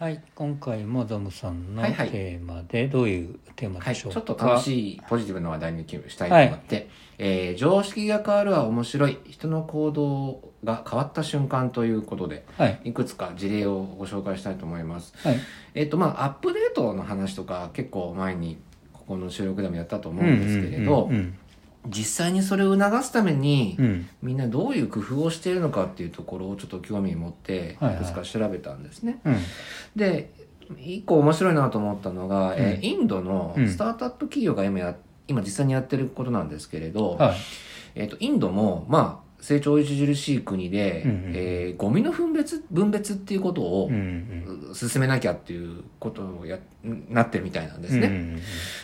はい、今回もゾムさんのはいはい。テーマでどういうテーマはい、でしょうか、ちょっと楽しいポジティブな話題にしたいと思って、えー常識が変わるは面白い人の行動が変わった瞬間ということではい。いくつか事例をご紹介したいと思います。はい。えっ、とまあアップデートの話とか結構前にここの収録でもやったと思うんですけれど、うんうん実際にそれを促すために、うん。うんみんなどういう工夫をしているのかっていうところをちょっと興味を持ってはいはい。いくつか調べたんですね、うん。で一個面白いなと思ったのが、えーインドのうん。スタートアップ企業が今や今実際にやってることなんですけれど、はい。えっとインドもまあ成長著しい国で、うんうんえーゴミの分別分別っていうことをうんうん。進めなきゃっていうことをやなってるみたいなんですね、うんうん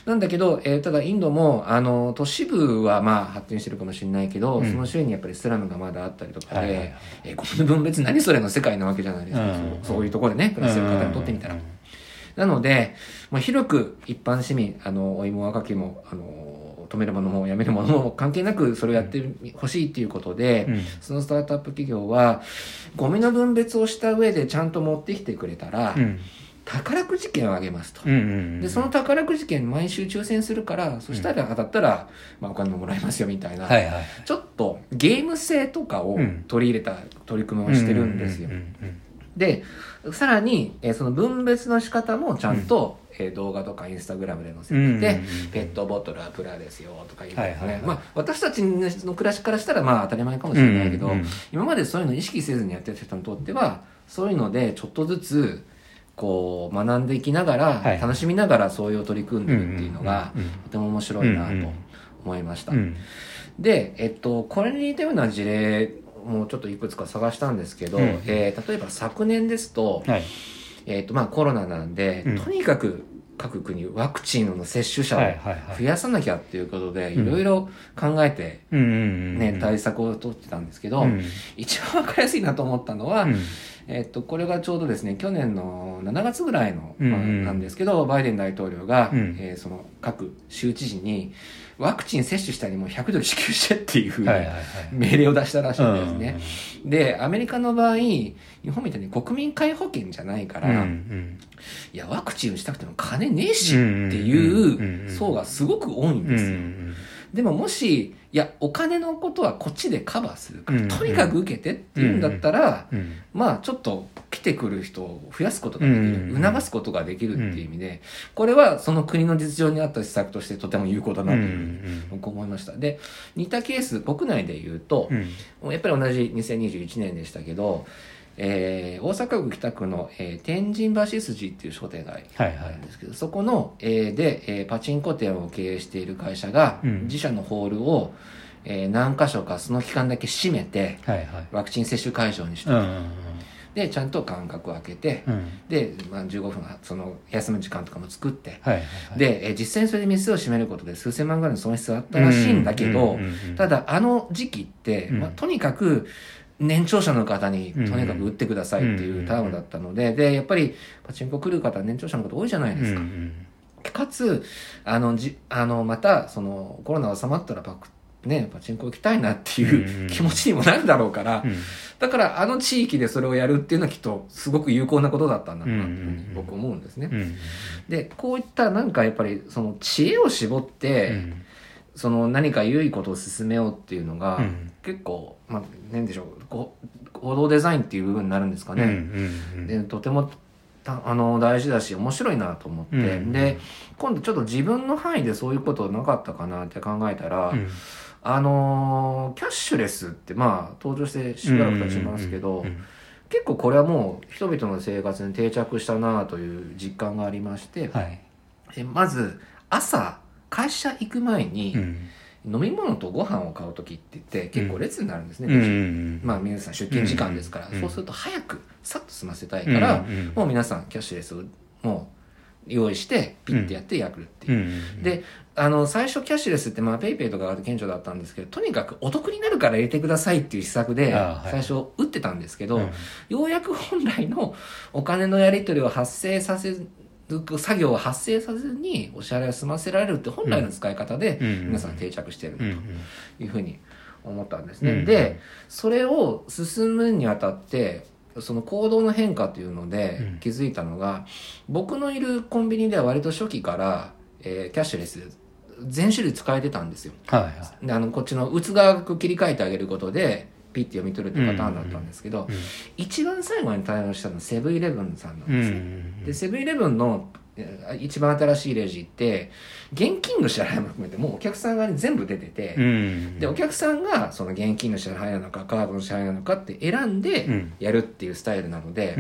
なんだけど、えーただインドもあの都市部はまあ発展してるかもしれないけど、うん。その周囲にやっぱりスラムがまだあったりとかで、はいはいはい。えーゴミの分別何それの世界なわけじゃないですか、うん。そうそういうところでね暮らしてる方にとってみたら、うん。なので、まあ、広く一般市民、あの、お芋若きも、あの、止めるものもやめるものも関係なくそれをやってほしいっていうことで、うん。そのスタートアップ企業は、ゴミの分別をした上でちゃんと持ってきてくれたら、うん。宝くじ券をあげますと。うんうんで、その宝くじ券毎週抽選するから、そしたら当たったら、まあお金ももらえますよみたいな、はいはいちょっとゲーム性とかをうん。取り入れた取り組みをしてるんですよ。う。んうんで、さらに、えーその分別の仕方もちゃんと、えー動画とかインスタグラムで載せてて、うんうんうんペットボトルはプラですよとか言うのね、はいはいはい。まあ私たちの暮らしからしたらまあ当たり前かもしれないけど、うんうんうん今までそういうの意識せずにやってた人にとっては、そういうのでちょっとずつ、こう学んでいきながら、はい。楽しみながらそういう取り組んでるっていうのが、うんうんうんとても面白いなと思いました。うん。で、えっと、これに似たような事例もちょっといくつか探したんですけど、うん。えー例えば昨年ですと、はい。えっとまあ、コロナなんで、うん。とにかく各国ワクチンの接種者を増やさなきゃっていうことで、うん。いろいろ考えて、うんうんうんね対策を取ってたんですけど、うん。一番わかりやすいなと思ったのは、うん。えっと、これがちょうどですね、去年の7月ぐらいの、うん。まあなんですけど、バイデン大統領が、うん。えーその各州知事に、ワクチン接種したにも100ドル支給してっていうふうに命令を出したらしいんですね。うんで、アメリカの場合、日本みたいに国民皆保険じゃないから、うんうん。いや、ワクチンしたくても金ねえしっていう層がすごく多いんうんですよ。うん。でももし、いや、お金のことはこっちでカバーするから、うんとにかく受けてっていうんだったら、うんまあちょっと来てくる人を増やすことができる、うん促すことができるっていう意味で、これはその国の実情に合った施策としてとても有効だなというふうに僕思いました。で、似たケース、国内で言うとう、ん。やっぱり同じ2021年でしたけど、えー大阪府北区の、えー天神橋筋っていう商店街はいはい。なんですけど、そこの、えーで、えーパチンコ店を経営している会社が、うん。自社のホールを、えー何箇所かその期間だけ閉めて、はいはい。ワクチン接種会場にした。うんうんで、ちゃんと間隔を空けて、うん。うんで、まあ、15分はその休む時間とかも作って、はいはいはい。で、えー実際にそれで店を閉めることで数千万ぐらいの損失があったらしいんだけど、うんうんうんうん。ただあの時期って、うん。まあ、とにかく年長者の方にとにかく打ってくださいっていうタームだったので、で、やっぱりパチンコ来る方は年長者の方多いじゃないですか。うんかつ、あの、じ、あの、また、その、コロナ収まったらパク、ね、パチンコ行きたいなってうんいう気持ちにもなるだろうから、うん。だからあの地域でそれをやるっていうのはきっとすごく有効なことだったんだな僕思うんですね。うん。で、こういったなんかやっぱりその知恵を絞って、うんその何か良いことを進めようっていうのが、うん。結構、まあ、なんでしょう、こう行動デザインっていう部分になるんですかね。うんうんうん。で、とてもたあの大事だし面白いなと思って、うんで、今度ちょっと自分の範囲でそういうことなかったかなって考えたら、うん。あのーキャッシュレスってまあ登場してしばらく経ちますけど、うんうん。結構これはもう人々の生活に定着したなという実感がありまして、はい。えまず朝会社行く前にうん。飲み物とご飯を買う時って言って結構列になるんですね、うんうんまあ皆さん出勤時間ですから、うんそうすると早くさっと済ませたいから、うんうんもう皆さんキャッシュレスをもう用意してピッてやってやるっていう。う、んであの最初キャッシュレスってまあペイペイとかが顕著だったんですけどとにかくお得になるから入れてくださいっていう施策で最初打ってたんですけど、うん。ようやく本来のお金のやり取りを発生させる作業を発生させずにお支払いを済ませられるって本来の使い方でうん。皆さん定着してるとうん。いうふうに思ったんですね。うん。で、それを進むにあたって、その行動の変化というのでうん。気づいたのが、僕のいるコンビニでは割と初期から、えーキャッシュレス全種類使えてたんですよ。はいはい。であのこっちの打つ側を切り替えてあげることでピッて読み取るっていうパターンだったんですけど、一番最後に対応したのはセブンイレブンさんなんですね、んでセブンイレブンのえー一番新しいレジって現金の支払いも含めてもうお客さん側に全部出てて、うんでお客さんがその現金の支払いなのかカードの支払いなのかって選んうでん。やるっていうスタイルなので、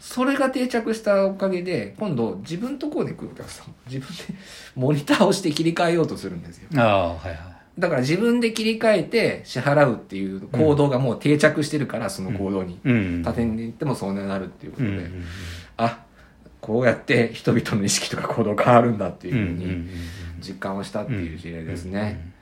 それが定着したおかげで今度自分とこで来るお客さん自分でモニターをして切り替えようとするんですよ。ああはいはいだから自分で切り替えて支払うっていう行動がもう定着してるから、その行動に。うん。縦に行ってもそうなるっていうことで、うんうんあこうやって人々の意識とか行動変わるんだっていううんふうに実感をしたっていう事例ですね、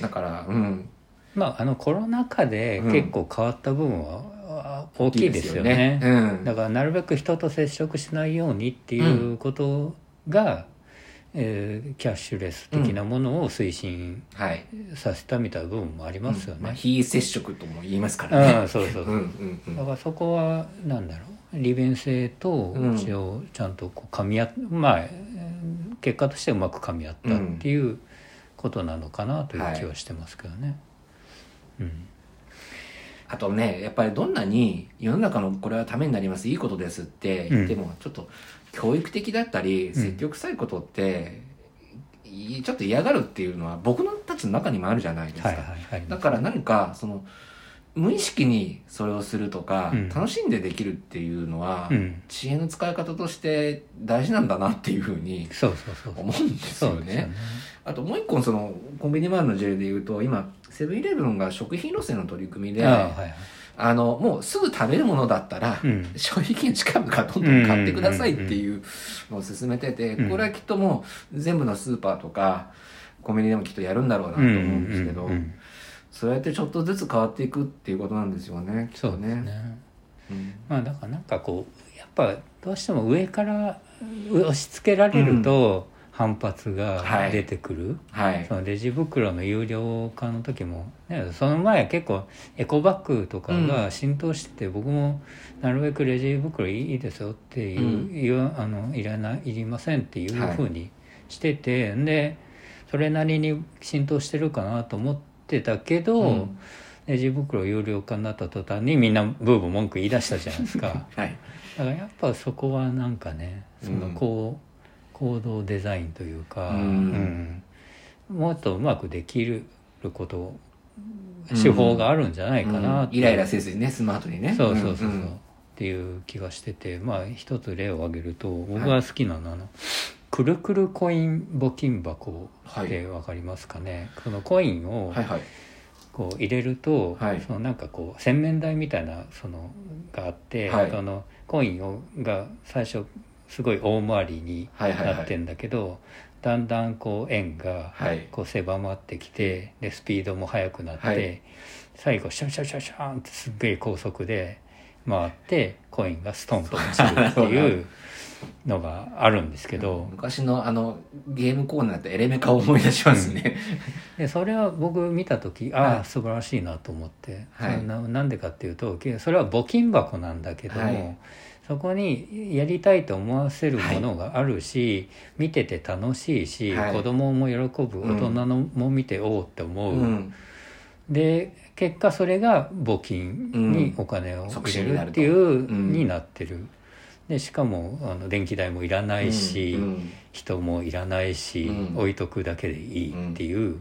だからうん。まああのコロナ禍で結構変わった部分はあ大きいですよね。うん。だからなるべく人と接触しないようにっていうことが、えーキャッシュレス的なものを推進はいさせたみたいな部分もありますよまあ、ね。非接触とも言いますかうらねん、そうそうそう。うんうんうんだからそこはなんだろう利便性とうん一応ちゃんとこう噛み合っまあえー結果としてうまく噛み合ったっていうことなのかなという気はしてますけどね。うんあとねやっぱりどんなに世の中のこれはためになりますいいことですって言っても、ちょっと教育的だったり積極臭いことって、いちょっと嫌がるっていうのは僕のたちの中にもあるじゃないですか、はいはいはい。だから何かその無意識にそれをするとか、うん楽しんでできるっていうのは、うん知恵の使い方として大事なんだなっていうふうに。思うんですよねそうですよね。あともう一個そのコンビニマンの事例で言うと今セブンイレブンが食品路線の取り組みでああはいはい。あのもうすぐ食べるものだったら、うん。消費期限近いからどんどん買ってくださいっていうのを進めてて、うんこれはきっともう全部のスーパーとかコンビニでもきっとやるんだろうなと思うんですけど、そうやってちょっとずつ変わっていくっていうことなんですよねきっとそうですね。うん。まあだからなんかこうやっぱどうしても上から押し付けられると反発が出てくる、はい。そのレジ袋の有料化の時も、ね、その前結構エコバッグとかが浸透してて、僕もなるべくレジ袋いいですよっていう、うん。あのいらないいりませんっていうはいふうにしてて、でそれなりに浸透してるかなと思ってたけど、うん。レジ袋有料化になった途端にみんなブーブー文句言い出したじゃないですか。はい。だからやっぱそこはなんかねそのうん。こう、行動デザインというか、うん。うん。もっとうまくできること手法があるんじゃないかなって。うん。イライラせずにねスマートにね。そうそうそうそう、っていう気がしててまあ一つ例を挙げると僕が好きなのはあの、くるくるコイン募金箱って分かりますかね、そのコインをはいはい。こう入れると、はい。そのなんかこう洗面台みたいなそのがあって、はい。そのコインをが最初すごい大回りにはいはいはい。なってんだけど、だんだんこう円がはい。こう狭まってきてでスピードも速くなって、はい。最後シャンシャンシャンシャンってすっげえ高速で回ってコインがストンと落ちるっていうのがあるんですけど、昔のあのゲームコーナーだったエレメカを思い出しますね、でそれは僕見た時あはい。あ素晴らしいなと思って、はい。ななんでかっていうとけそれは募金箱なんだけども、はいそこにやりたいと思わせるものがあるし、見てて楽しいし、はい。子供も喜ぶうん大人のも見ておおって思う、うん。で結果それが募金にお金を促入れるっていううん。になってる。でしかもあの電気代もいらないし、うん。人もいらないし、うん。置いとくだけでいいっていう、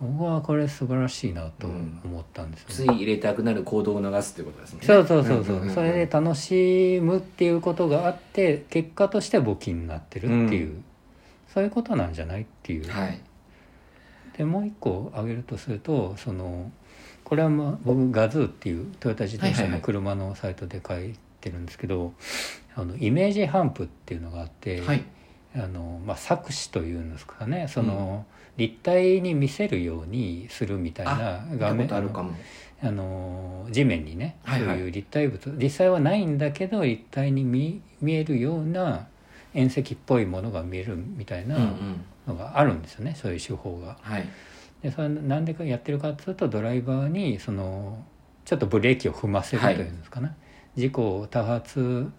僕はこれ素晴らしいなと思ったんですつよね、い入れたくなる行動を促すってことですね。そうそうそうそう,、ん。んんそれで楽しむっていうことがあって結果として募金になってるっていう、うそういうことなんじゃないっていう、はい。でもう一個挙げるとするとそのこれは、まあ、僕ガズーっていうトヨタ自転車の車のサイトで書いてるんですけど、あのイメージハンプっていうのがあって、はいあのまあ、作詞というんですかね。その、立体に見せるようにするみたいなあ見たことあるかも。あの地面にね、はいはい。そういう立体物。実際はないんだけど立体に見見えるような遠石っぽいものが見えるみたいなうんうん。のがあるんですよね、そういう手法が。はい。でそれなんでかやってるかっていうとドライバーにそのちょっとブレーキを踏ませるというんですかね、事故多発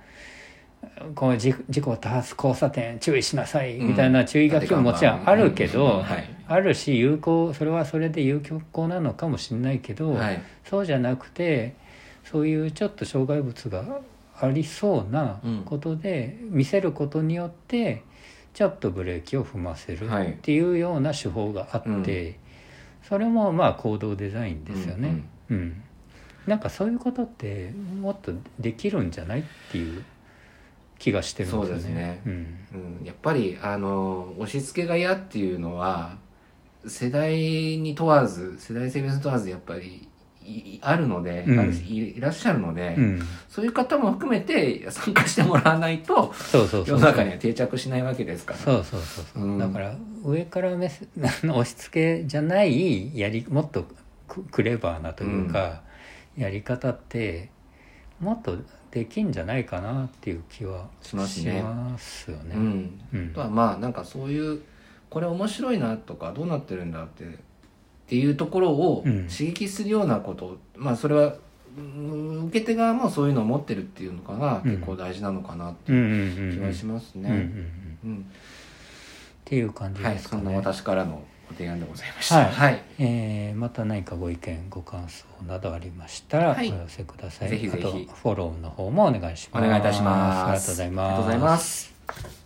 この事事故多発交差点注意しなさいみたいな注意書きももちろんあるけど、うんはい。あるし有効それはそれで有効なのかもしれないけど、はい。そうじゃなくてそういうちょっと障害物がありそうなことで見せることによってちょっとブレーキを踏ませるはい。っていうような手法があって、うん。それもまあ行動デザインですよね。うん。なんかそういうことってもっとできるんじゃないっていう気がしてるんですよね。そうですね。うん。うん、やっぱりあの押し付けが嫌っていうのは世代に問わず世代性別に問わずやっぱりいあるので、うん。いいらっしゃるので、うん。そういう方も含めて参加してもらわないとそうそうそう世の中には定着しないわけですから。そうそうそうそう、うん。だから上から 押し付けじゃないやりもっとククレバーなというか、やり方ってもっとできんじゃないかなっていう気はしますね。ますよね。うん。うん。あとはまあなんかそういうこれ面白いなとかどうなってるんだってっていうところをうん。刺激するようなこと、まあそれはうん受け手側もそういうのを持ってるっていうのかがうん。結構大事なのかなってうんうんうんうん。気はしますね。うんうんうんっうん。ていう感じはい、ですかね。そんな私からのご提案でございました。はい。はい、えーまた何かご意見ご感想などありましたらおはい。寄せください、ぜひぜひ。あとフォローの方もお願いします。お願いいたします。ありがとうございます。ありがとうございます。